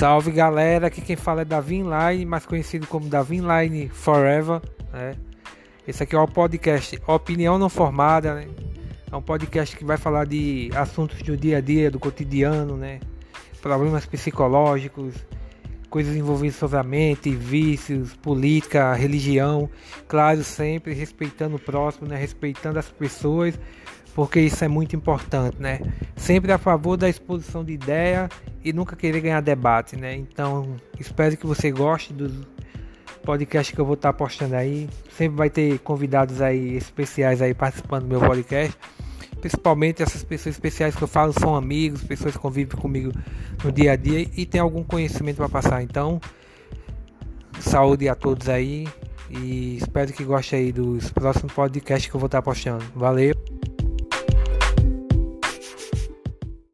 Salve galera, aqui quem fala é Davi Line, mais conhecido como Davi Line Forever. Né? Esse aqui é o podcast Opinião Não Formada. Né? É um podcast que vai falar de assuntos do dia a dia, do cotidiano, né? problemas psicológicos, coisas envolvidas sobre a mente, vícios, política, religião. Claro, sempre respeitando o próximo, né? respeitando as pessoas porque isso é muito importante, né? Sempre a favor da exposição de ideia e nunca querer ganhar debate, né? Então, espero que você goste dos podcasts que eu vou estar postando aí. Sempre vai ter convidados aí especiais aí participando do meu podcast. Principalmente essas pessoas especiais que eu falo são amigos, pessoas que convivem comigo no dia a dia e tem algum conhecimento para passar. Então, saúde a todos aí e espero que gostem aí dos próximos podcasts que eu vou estar postando. Valeu!